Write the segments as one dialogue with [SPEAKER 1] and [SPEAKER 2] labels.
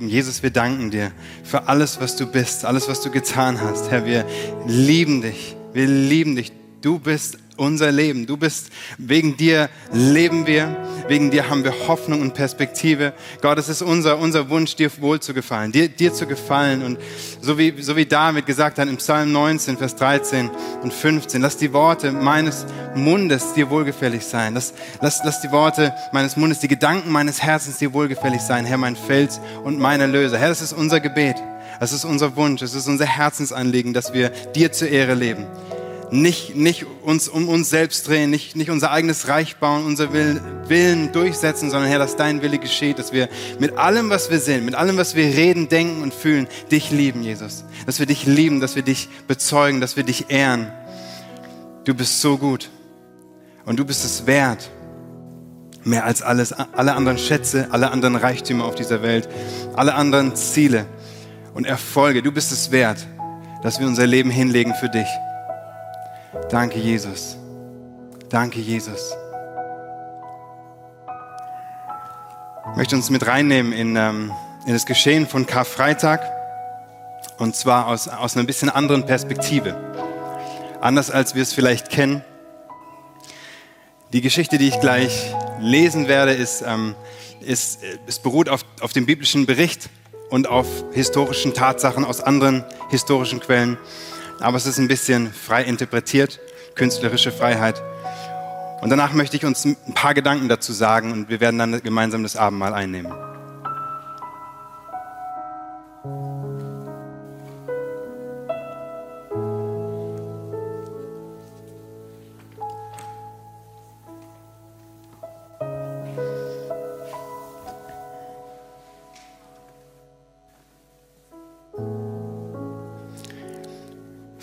[SPEAKER 1] Jesus, wir danken dir für alles, was du bist, alles, was du getan hast. Herr, wir lieben dich. Wir lieben dich. Du bist unser Leben. Du bist, wegen dir leben wir, wegen dir haben wir Hoffnung und Perspektive. Gott, es ist unser, unser Wunsch, dir wohl zu gefallen, dir, dir zu gefallen. Und so wie, so wie David gesagt hat im Psalm 19, Vers 13 und 15, lass die Worte meines Mundes dir wohlgefällig sein. Lass, lass, lass die Worte meines Mundes, die Gedanken meines Herzens dir wohlgefällig sein. Herr, mein Fels und mein Erlöser. Herr, das ist unser Gebet. Das ist unser Wunsch, es ist unser Herzensanliegen, dass wir dir zur Ehre leben nicht, nicht uns um uns selbst drehen, nicht, nicht unser eigenes Reich bauen, unser Willen, Willen durchsetzen, sondern Herr, dass dein Wille geschieht, dass wir mit allem, was wir sind, mit allem, was wir reden, denken und fühlen, dich lieben, Jesus. Dass wir dich lieben, dass wir dich bezeugen, dass wir dich ehren. Du bist so gut und du bist es wert, mehr als alles, alle anderen Schätze, alle anderen Reichtümer auf dieser Welt, alle anderen Ziele und Erfolge. Du bist es wert, dass wir unser Leben hinlegen für dich. Danke, Jesus. Danke, Jesus. Ich möchte uns mit reinnehmen in, ähm, in das Geschehen von Karfreitag und zwar aus, aus einer bisschen anderen Perspektive. Anders als wir es vielleicht kennen. Die Geschichte, die ich gleich lesen werde, ist, ähm, ist, es beruht auf, auf dem biblischen Bericht und auf historischen Tatsachen aus anderen historischen Quellen aber es ist ein bisschen frei interpretiert, künstlerische Freiheit. Und danach möchte ich uns ein paar Gedanken dazu sagen und wir werden dann gemeinsam das Abendmahl einnehmen.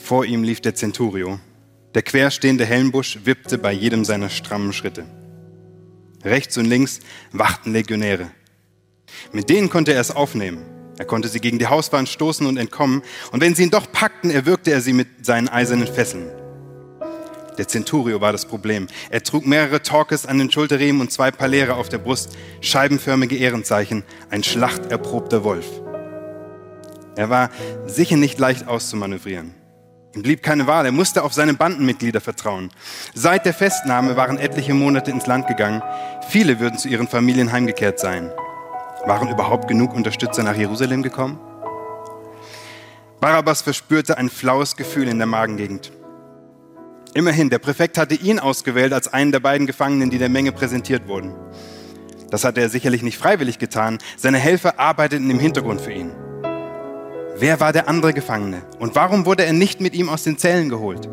[SPEAKER 1] Vor ihm lief der Centurio. Der querstehende Helmbusch wippte bei jedem seiner strammen Schritte. Rechts und links wachten Legionäre. Mit denen konnte er es aufnehmen. Er konnte sie gegen die Hauswand stoßen und entkommen, und wenn sie ihn doch packten, erwürgte er sie mit seinen eisernen Fesseln. Der Centurio war das Problem. Er trug mehrere Torques an den Schulterriemen und zwei Palere auf der Brust, scheibenförmige Ehrenzeichen, ein schlachterprobter Wolf. Er war sicher nicht leicht auszumanövrieren. Blieb keine Wahl, er musste auf seine Bandenmitglieder vertrauen. Seit der Festnahme waren etliche Monate ins Land gegangen. Viele würden zu ihren Familien heimgekehrt sein. Waren überhaupt genug Unterstützer nach Jerusalem gekommen? Barabbas verspürte ein flaues Gefühl in der Magengegend. Immerhin, der Präfekt hatte ihn ausgewählt als einen der beiden Gefangenen, die der Menge präsentiert wurden. Das hatte er sicherlich nicht freiwillig getan. Seine Helfer arbeiteten im Hintergrund für ihn. Wer war der andere Gefangene und warum wurde er nicht mit ihm aus den Zellen geholt?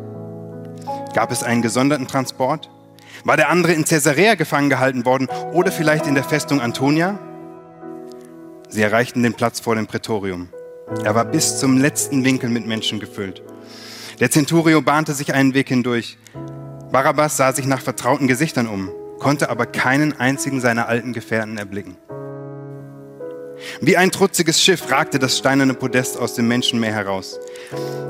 [SPEAKER 1] Gab es einen gesonderten Transport? War der andere in Caesarea gefangen gehalten worden oder vielleicht in der Festung Antonia? Sie erreichten den Platz vor dem Prätorium. Er war bis zum letzten Winkel mit Menschen gefüllt. Der Centurio bahnte sich einen Weg hindurch. Barabbas sah sich nach vertrauten Gesichtern um, konnte aber keinen einzigen seiner alten Gefährten erblicken. Wie ein trutziges Schiff ragte das steinerne Podest aus dem Menschenmeer heraus.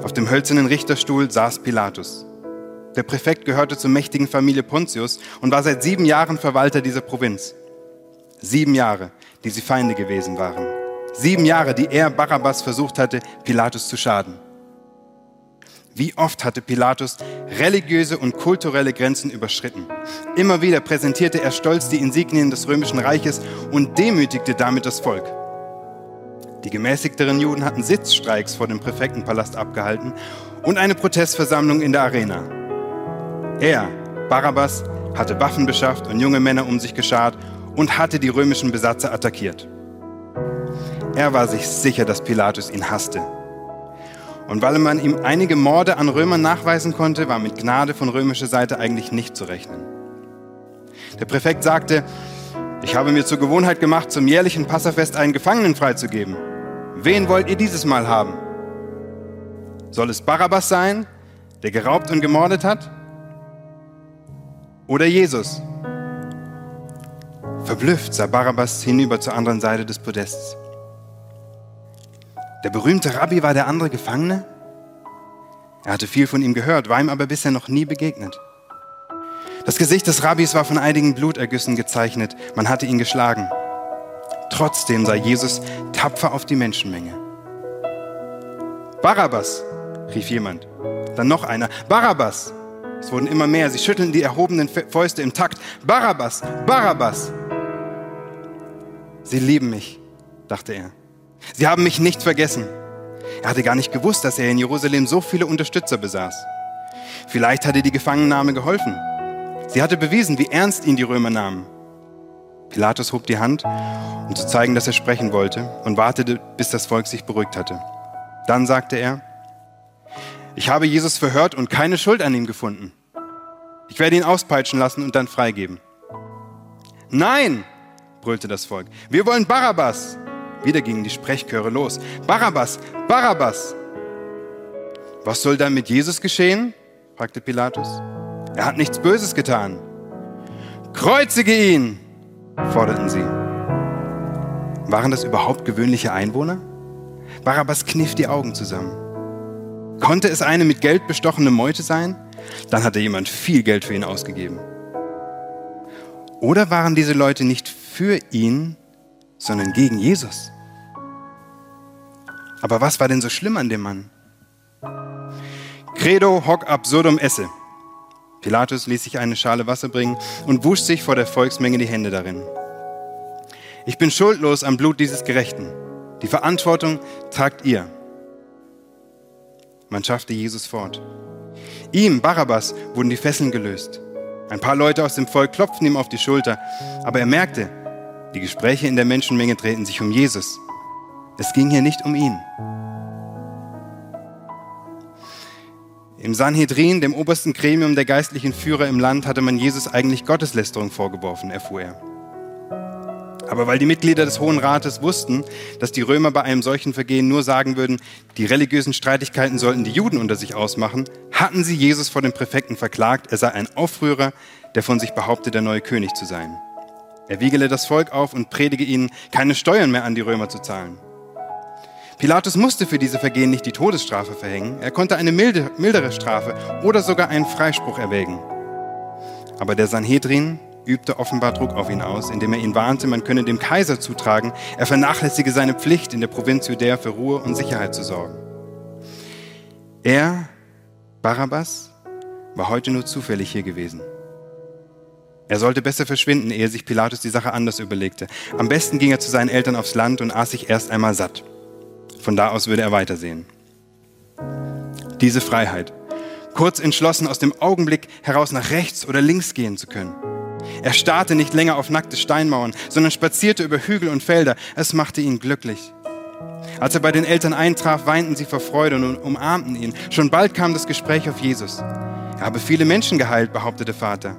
[SPEAKER 1] Auf dem hölzernen Richterstuhl saß Pilatus. Der Präfekt gehörte zur mächtigen Familie Pontius und war seit sieben Jahren Verwalter dieser Provinz. Sieben Jahre, die sie Feinde gewesen waren. Sieben Jahre, die er, Barabbas, versucht hatte, Pilatus zu schaden. Wie oft hatte Pilatus religiöse und kulturelle Grenzen überschritten. Immer wieder präsentierte er stolz die Insignien des römischen Reiches und demütigte damit das Volk. Die gemäßigteren Juden hatten Sitzstreiks vor dem Präfektenpalast abgehalten und eine Protestversammlung in der Arena. Er, Barabbas, hatte Waffen beschafft und junge Männer um sich geschart und hatte die römischen Besatzer attackiert. Er war sich sicher, dass Pilatus ihn hasste. Und weil man ihm einige Morde an Römern nachweisen konnte, war mit Gnade von römischer Seite eigentlich nicht zu rechnen. Der Präfekt sagte, ich habe mir zur Gewohnheit gemacht, zum jährlichen Passafest einen Gefangenen freizugeben. Wen wollt ihr dieses Mal haben? Soll es Barabbas sein, der geraubt und gemordet hat? Oder Jesus? Verblüfft sah Barabbas hinüber zur anderen Seite des Podests. Der berühmte Rabbi war der andere Gefangene? Er hatte viel von ihm gehört, war ihm aber bisher noch nie begegnet. Das Gesicht des Rabbis war von einigen Blutergüssen gezeichnet. Man hatte ihn geschlagen. Trotzdem sah Jesus tapfer auf die Menschenmenge. Barabbas, rief jemand. Dann noch einer. Barabbas! Es wurden immer mehr. Sie schütteln die erhobenen Fäuste im Takt. Barabbas! Barabbas! Sie lieben mich, dachte er. Sie haben mich nicht vergessen. Er hatte gar nicht gewusst, dass er in Jerusalem so viele Unterstützer besaß. Vielleicht hatte die Gefangennahme geholfen. Sie hatte bewiesen, wie ernst ihn die Römer nahmen. Pilatus hob die Hand, um zu zeigen, dass er sprechen wollte, und wartete, bis das Volk sich beruhigt hatte. Dann sagte er, ich habe Jesus verhört und keine Schuld an ihm gefunden. Ich werde ihn auspeitschen lassen und dann freigeben. Nein, brüllte das Volk, wir wollen Barabbas. Wieder gingen die Sprechchöre los. Barabbas, Barabbas. Was soll dann mit Jesus geschehen? fragte Pilatus. Er hat nichts Böses getan. Kreuzige ihn, forderten sie. Waren das überhaupt gewöhnliche Einwohner? Barabbas kniff die Augen zusammen. Konnte es eine mit Geld bestochene Meute sein? Dann hatte jemand viel Geld für ihn ausgegeben. Oder waren diese Leute nicht für ihn, sondern gegen Jesus? Aber was war denn so schlimm an dem Mann? Credo hoc absurdum esse. Pilatus ließ sich eine Schale Wasser bringen und wusch sich vor der Volksmenge die Hände darin. Ich bin schuldlos am Blut dieses Gerechten. Die Verantwortung tragt ihr. Man schaffte Jesus fort. Ihm, Barabbas, wurden die Fesseln gelöst. Ein paar Leute aus dem Volk klopften ihm auf die Schulter, aber er merkte, die Gespräche in der Menschenmenge drehten sich um Jesus. Es ging hier nicht um ihn. Im Sanhedrin, dem obersten Gremium der geistlichen Führer im Land, hatte man Jesus eigentlich Gotteslästerung vorgeworfen, erfuhr er. Aber weil die Mitglieder des Hohen Rates wussten, dass die Römer bei einem solchen Vergehen nur sagen würden, die religiösen Streitigkeiten sollten die Juden unter sich ausmachen, hatten sie Jesus vor dem Präfekten verklagt, er sei ein Aufrührer, der von sich behauptet, der neue König zu sein. Er wiegele das Volk auf und predige ihnen, keine Steuern mehr an die Römer zu zahlen. Pilatus musste für diese Vergehen nicht die Todesstrafe verhängen, er konnte eine milde, mildere Strafe oder sogar einen Freispruch erwägen. Aber der Sanhedrin, übte offenbar Druck auf ihn aus, indem er ihn warnte, man könne dem Kaiser zutragen, er vernachlässige seine Pflicht, in der Provinz Judäa für Ruhe und Sicherheit zu sorgen. Er, Barabbas, war heute nur zufällig hier gewesen. Er sollte besser verschwinden, ehe sich Pilatus die Sache anders überlegte. Am besten ging er zu seinen Eltern aufs Land und aß sich erst einmal satt. Von da aus würde er weitersehen. Diese Freiheit, kurz entschlossen aus dem Augenblick heraus nach rechts oder links gehen zu können er starrte nicht länger auf nackte Steinmauern, sondern spazierte über Hügel und Felder. Es machte ihn glücklich. Als er bei den Eltern eintraf, weinten sie vor Freude und umarmten ihn. Schon bald kam das Gespräch auf Jesus. Er habe viele Menschen geheilt, behauptete Vater.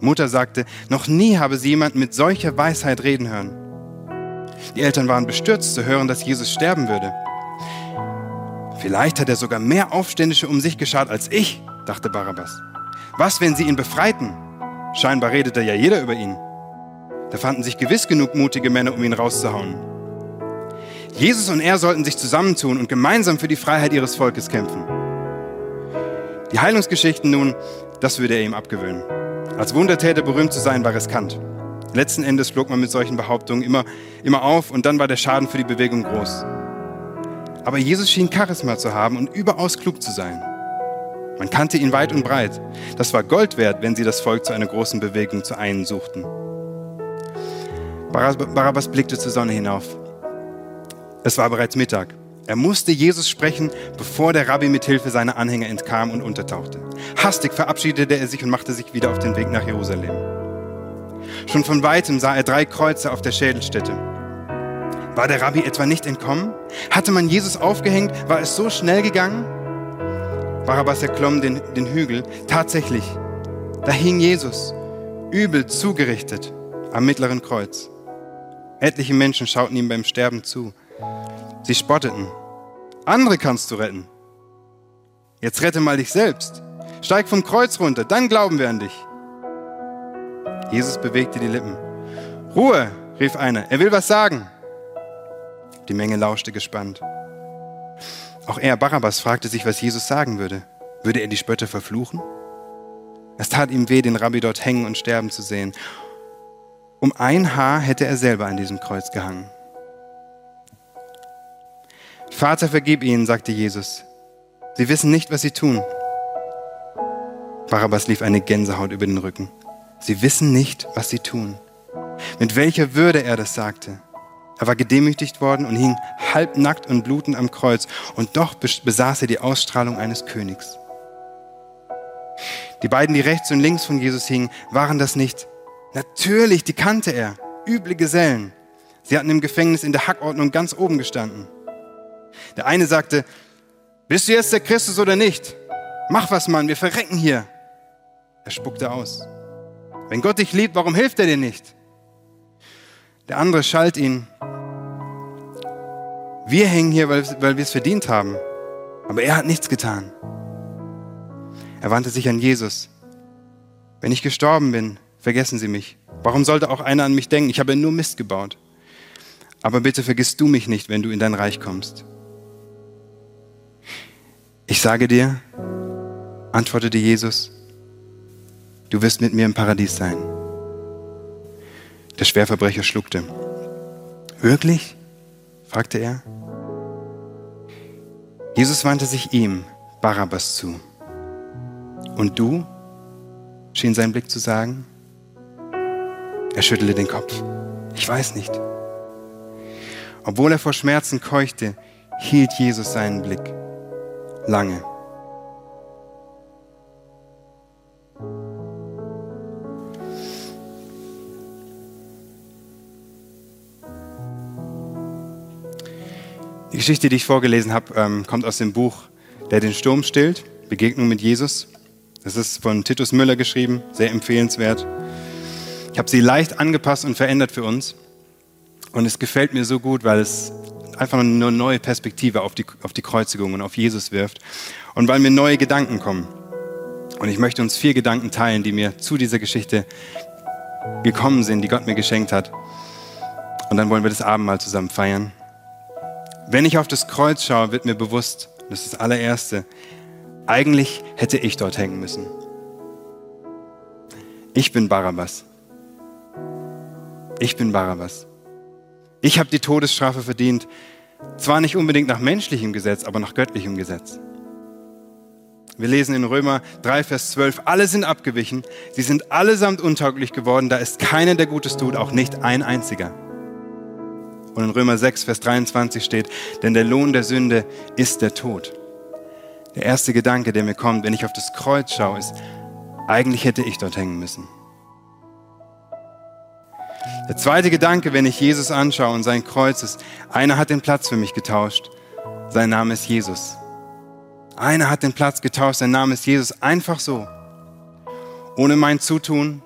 [SPEAKER 1] Mutter sagte, noch nie habe sie jemand mit solcher Weisheit reden hören. Die Eltern waren bestürzt zu hören, dass Jesus sterben würde. Vielleicht hat er sogar mehr Aufständische um sich geschart als ich, dachte Barabbas. Was, wenn sie ihn befreiten? Scheinbar redete ja jeder über ihn. Da fanden sich gewiss genug mutige Männer, um ihn rauszuhauen. Jesus und er sollten sich zusammentun und gemeinsam für die Freiheit ihres Volkes kämpfen. Die Heilungsgeschichten nun, das würde er ihm abgewöhnen. Als Wundertäter berühmt zu sein, war riskant. Letzten Endes flog man mit solchen Behauptungen immer, immer auf und dann war der Schaden für die Bewegung groß. Aber Jesus schien Charisma zu haben und überaus klug zu sein. Man kannte ihn weit und breit. Das war Gold wert, wenn sie das Volk zu einer großen Bewegung zu einen suchten. Barabbas blickte zur Sonne hinauf. Es war bereits Mittag. Er musste Jesus sprechen, bevor der Rabbi mit Hilfe seiner Anhänger entkam und untertauchte. Hastig verabschiedete er sich und machte sich wieder auf den Weg nach Jerusalem. Schon von weitem sah er drei Kreuze auf der Schädelstätte. War der Rabbi etwa nicht entkommen? Hatte man Jesus aufgehängt? War es so schnell gegangen? Barabbas erklomm den, den Hügel. Tatsächlich, da hing Jesus, übel zugerichtet am mittleren Kreuz. Etliche Menschen schauten ihm beim Sterben zu. Sie spotteten. Andere kannst du retten. Jetzt rette mal dich selbst. Steig vom Kreuz runter, dann glauben wir an dich. Jesus bewegte die Lippen. Ruhe, rief einer, er will was sagen. Die Menge lauschte gespannt. Auch er, Barabbas, fragte sich, was Jesus sagen würde. Würde er die Spötter verfluchen? Es tat ihm weh, den Rabbi dort hängen und sterben zu sehen. Um ein Haar hätte er selber an diesem Kreuz gehangen. Vater, vergib ihnen, sagte Jesus. Sie wissen nicht, was sie tun. Barabbas lief eine Gänsehaut über den Rücken. Sie wissen nicht, was sie tun. Mit welcher Würde er das sagte. Er war gedemütigt worden und hing halbnackt und blutend am Kreuz und doch besaß er die Ausstrahlung eines Königs. Die beiden, die rechts und links von Jesus hingen, waren das nicht. Natürlich, die kannte er. Üble Gesellen. Sie hatten im Gefängnis in der Hackordnung ganz oben gestanden. Der eine sagte, bist du jetzt der Christus oder nicht? Mach was, Mann, wir verrecken hier. Er spuckte aus. Wenn Gott dich liebt, warum hilft er dir nicht? Der andere schalt ihn. Wir hängen hier, weil, weil wir es verdient haben. Aber er hat nichts getan. Er wandte sich an Jesus. Wenn ich gestorben bin, vergessen Sie mich. Warum sollte auch einer an mich denken? Ich habe nur Mist gebaut. Aber bitte vergiss du mich nicht, wenn du in dein Reich kommst. Ich sage dir, antwortete Jesus, du wirst mit mir im Paradies sein. Der Schwerverbrecher schluckte. Wirklich? fragte er. Jesus wandte sich ihm, Barabbas, zu. Und du? schien sein Blick zu sagen. Er schüttelte den Kopf. Ich weiß nicht. Obwohl er vor Schmerzen keuchte, hielt Jesus seinen Blick lange. Die Geschichte, die ich vorgelesen habe, ähm, kommt aus dem Buch Der den Sturm stillt, Begegnung mit Jesus. Das ist von Titus Müller geschrieben, sehr empfehlenswert. Ich habe sie leicht angepasst und verändert für uns. Und es gefällt mir so gut, weil es einfach eine neue Perspektive auf die, auf die Kreuzigung und auf Jesus wirft. Und weil mir neue Gedanken kommen. Und ich möchte uns vier Gedanken teilen, die mir zu dieser Geschichte gekommen sind, die Gott mir geschenkt hat. Und dann wollen wir das Abendmahl zusammen feiern. Wenn ich auf das Kreuz schaue, wird mir bewusst, das ist das allererste, eigentlich hätte ich dort hängen müssen. Ich bin Barabbas. Ich bin Barabbas. Ich habe die Todesstrafe verdient, zwar nicht unbedingt nach menschlichem Gesetz, aber nach göttlichem Gesetz. Wir lesen in Römer 3, Vers 12, alle sind abgewichen, sie sind allesamt untauglich geworden, da ist keiner, der Gutes tut, auch nicht ein einziger. Und in Römer 6, Vers 23 steht, denn der Lohn der Sünde ist der Tod. Der erste Gedanke, der mir kommt, wenn ich auf das Kreuz schaue, ist, eigentlich hätte ich dort hängen müssen. Der zweite Gedanke, wenn ich Jesus anschaue und sein Kreuz ist, einer hat den Platz für mich getauscht. Sein Name ist Jesus. Einer hat den Platz getauscht, sein Name ist Jesus. Einfach so. Ohne mein Zutun,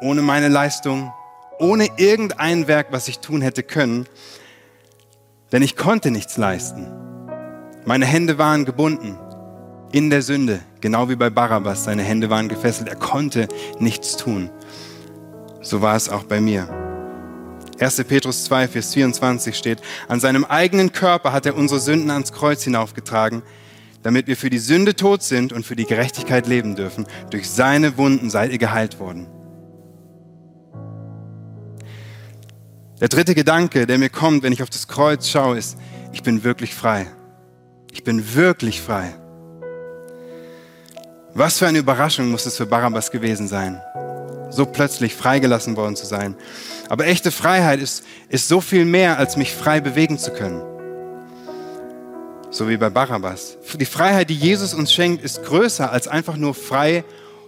[SPEAKER 1] ohne meine Leistung, ohne irgendein Werk, was ich tun hätte können. Denn ich konnte nichts leisten. Meine Hände waren gebunden in der Sünde, genau wie bei Barabbas. Seine Hände waren gefesselt. Er konnte nichts tun. So war es auch bei mir. 1. Petrus 2, Vers 24 steht, an seinem eigenen Körper hat er unsere Sünden ans Kreuz hinaufgetragen, damit wir für die Sünde tot sind und für die Gerechtigkeit leben dürfen. Durch seine Wunden seid ihr geheilt worden. Der dritte Gedanke, der mir kommt, wenn ich auf das Kreuz schaue, ist, ich bin wirklich frei. Ich bin wirklich frei. Was für eine Überraschung muss es für Barabbas gewesen sein, so plötzlich freigelassen worden zu sein. Aber echte Freiheit ist, ist so viel mehr, als mich frei bewegen zu können. So wie bei Barabbas. Die Freiheit, die Jesus uns schenkt, ist größer, als einfach nur frei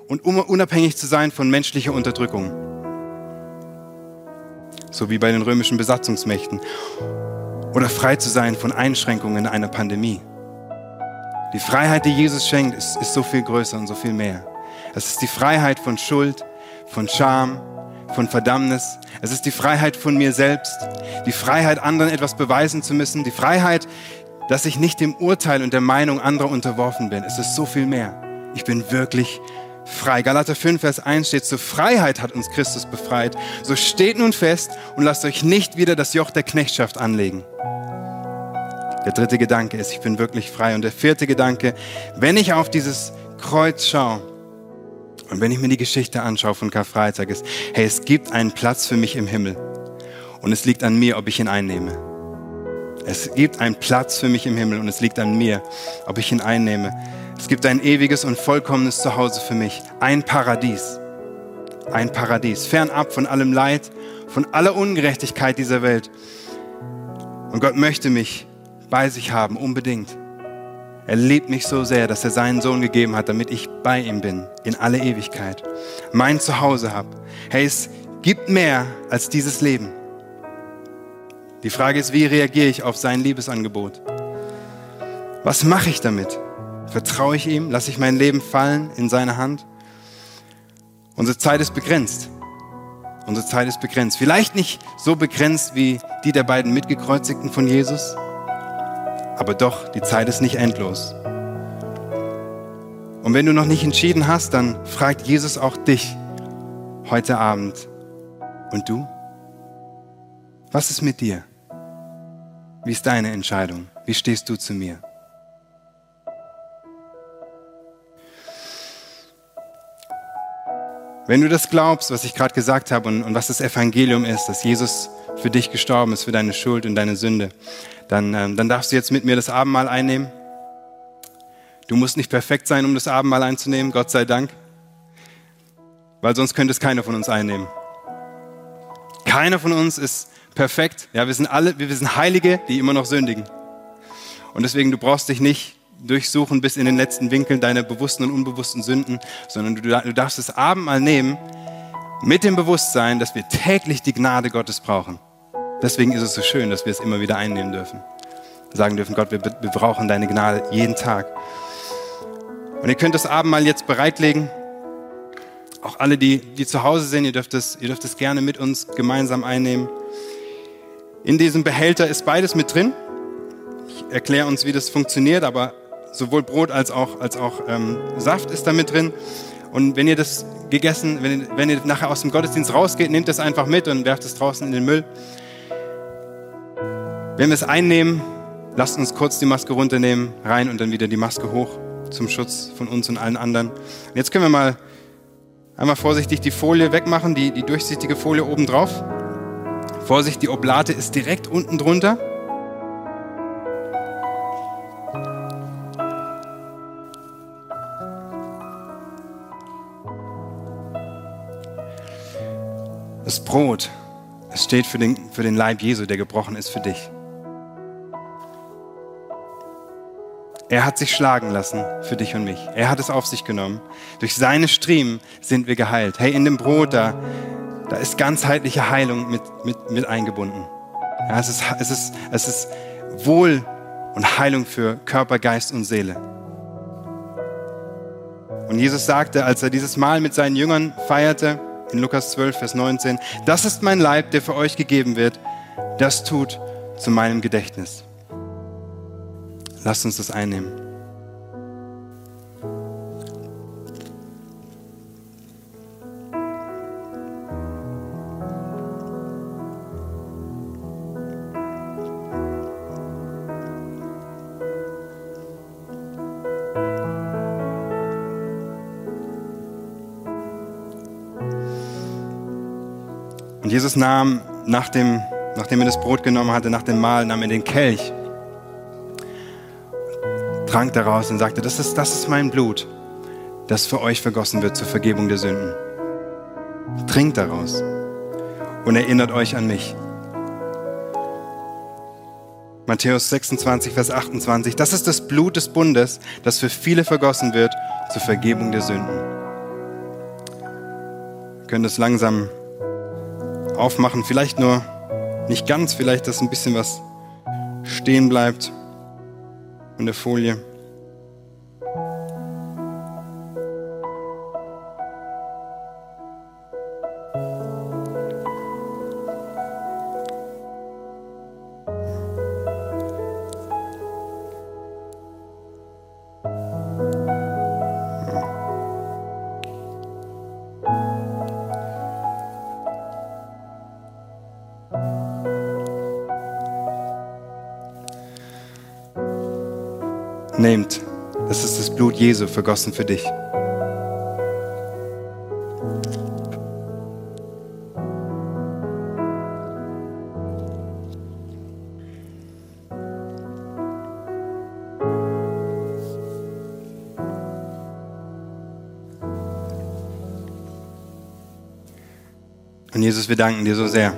[SPEAKER 1] und unabhängig zu sein von menschlicher Unterdrückung. So wie bei den römischen Besatzungsmächten. Oder frei zu sein von Einschränkungen einer Pandemie. Die Freiheit, die Jesus schenkt, ist, ist so viel größer und so viel mehr. Es ist die Freiheit von Schuld, von Scham, von Verdammnis. Es ist die Freiheit von mir selbst, die Freiheit, anderen etwas beweisen zu müssen, die Freiheit, dass ich nicht dem Urteil und der Meinung anderer unterworfen bin. Es ist so viel mehr. Ich bin wirklich frei. Galater 5, Vers 1 steht, zur Freiheit hat uns Christus befreit. So steht nun fest und lasst euch nicht wieder das Joch der Knechtschaft anlegen. Der dritte Gedanke ist, ich bin wirklich frei. Und der vierte Gedanke, wenn ich auf dieses Kreuz schaue Und wenn ich mir die Geschichte anschaue von Karfreitag, ist, hey, es gibt einen Platz für mich im Himmel. Und es liegt an mir, ob ich ihn einnehme. Es gibt einen Platz für mich im Himmel und es liegt an mir, ob ich ihn einnehme. Es gibt ein ewiges und vollkommenes Zuhause für mich. Ein Paradies. Ein Paradies. Fernab von allem Leid, von aller Ungerechtigkeit dieser Welt. Und Gott möchte mich bei sich haben, unbedingt. Er liebt mich so sehr, dass er seinen Sohn gegeben hat, damit ich bei ihm bin, in alle Ewigkeit. Mein Zuhause habe. Hey, es gibt mehr als dieses Leben. Die Frage ist, wie reagiere ich auf sein Liebesangebot? Was mache ich damit? Vertraue ich ihm? Lasse ich mein Leben fallen in seine Hand? Unsere Zeit ist begrenzt. Unsere Zeit ist begrenzt. Vielleicht nicht so begrenzt wie die der beiden Mitgekreuzigten von Jesus, aber doch, die Zeit ist nicht endlos. Und wenn du noch nicht entschieden hast, dann fragt Jesus auch dich heute Abend. Und du? Was ist mit dir? Wie ist deine Entscheidung? Wie stehst du zu mir? Wenn du das glaubst, was ich gerade gesagt habe und, und, was das Evangelium ist, dass Jesus für dich gestorben ist, für deine Schuld und deine Sünde, dann, ähm, dann darfst du jetzt mit mir das Abendmahl einnehmen. Du musst nicht perfekt sein, um das Abendmahl einzunehmen, Gott sei Dank, weil sonst könnte es keiner von uns einnehmen. Keiner von uns ist perfekt. Ja, wir sind alle, wir sind Heilige, die immer noch sündigen. Und deswegen, du brauchst dich nicht durchsuchen bis in den letzten Winkeln deiner bewussten und unbewussten Sünden, sondern du, du darfst das Abendmahl nehmen mit dem Bewusstsein, dass wir täglich die Gnade Gottes brauchen. Deswegen ist es so schön, dass wir es immer wieder einnehmen dürfen. Sagen dürfen, Gott, wir, wir brauchen deine Gnade jeden Tag. Und ihr könnt das Abendmahl jetzt bereitlegen. Auch alle, die, die zu Hause sind, ihr dürft, es, ihr dürft es gerne mit uns gemeinsam einnehmen. In diesem Behälter ist beides mit drin. Ich erkläre uns, wie das funktioniert, aber sowohl Brot als auch, als auch ähm, Saft ist da mit drin. Und wenn ihr das gegessen, wenn, wenn ihr nachher aus dem Gottesdienst rausgeht, nehmt es einfach mit und werft es draußen in den Müll. Wenn wir es einnehmen, lasst uns kurz die Maske runternehmen, rein und dann wieder die Maske hoch zum Schutz von uns und allen anderen. Und jetzt können wir mal einmal vorsichtig die Folie wegmachen, die, die durchsichtige Folie oben drauf. Vorsicht, die Oblate ist direkt unten drunter. Brot, es steht für den, für den Leib Jesu, der gebrochen ist für dich. Er hat sich schlagen lassen für dich und mich. Er hat es auf sich genommen. Durch seine Striemen sind wir geheilt. Hey, in dem Brot, da, da ist ganzheitliche Heilung mit, mit, mit eingebunden. Ja, es, ist, es, ist, es ist Wohl und Heilung für Körper, Geist und Seele. Und Jesus sagte, als er dieses Mal mit seinen Jüngern feierte, in Lukas 12, Vers 19, das ist mein Leib, der für euch gegeben wird, das tut zu meinem Gedächtnis. Lasst uns das einnehmen. Jesus nahm, nach dem, nachdem er das Brot genommen hatte, nach dem Mahl, nahm er den Kelch, trank daraus und sagte, das ist, das ist mein Blut, das für euch vergossen wird zur Vergebung der Sünden. Trinkt daraus und erinnert euch an mich. Matthäus 26, Vers 28. Das ist das Blut des Bundes, das für viele vergossen wird zur Vergebung der Sünden. Wir können das langsam aufmachen. Vielleicht nur nicht ganz, vielleicht, dass ein bisschen was stehen bleibt in der Folie. nehmt, das ist das Blut Jesu vergossen für dich. Und Jesus, wir danken dir so sehr,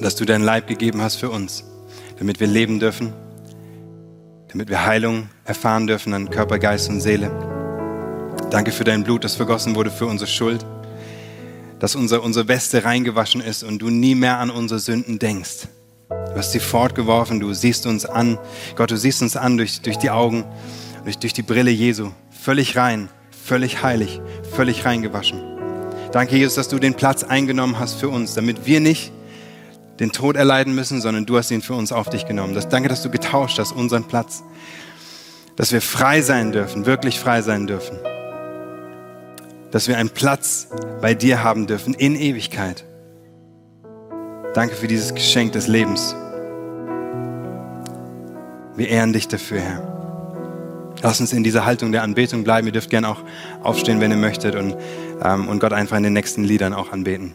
[SPEAKER 1] dass du dein Leib gegeben hast für uns, damit wir leben dürfen damit wir Heilung erfahren dürfen an Körper, Geist und Seele. Danke für dein Blut, das vergossen wurde für unsere Schuld, dass unsere, unsere Weste reingewaschen ist und du nie mehr an unsere Sünden denkst. Du hast sie fortgeworfen, du siehst uns an. Gott, du siehst uns an durch, durch die Augen, durch, durch die Brille Jesu. Völlig rein, völlig heilig, völlig reingewaschen. Danke, Jesus, dass du den Platz eingenommen hast für uns, damit wir nicht den Tod erleiden müssen, sondern du hast ihn für uns auf dich genommen. Das, danke, dass du getauscht hast, unseren Platz. Dass wir frei sein dürfen, wirklich frei sein dürfen. Dass wir einen Platz bei dir haben dürfen in Ewigkeit. Danke für dieses Geschenk des Lebens. Wir ehren dich dafür, Herr. Lass uns in dieser Haltung der Anbetung bleiben. Ihr dürft gerne auch aufstehen, wenn ihr möchtet und, ähm, und Gott einfach in den nächsten Liedern auch anbeten.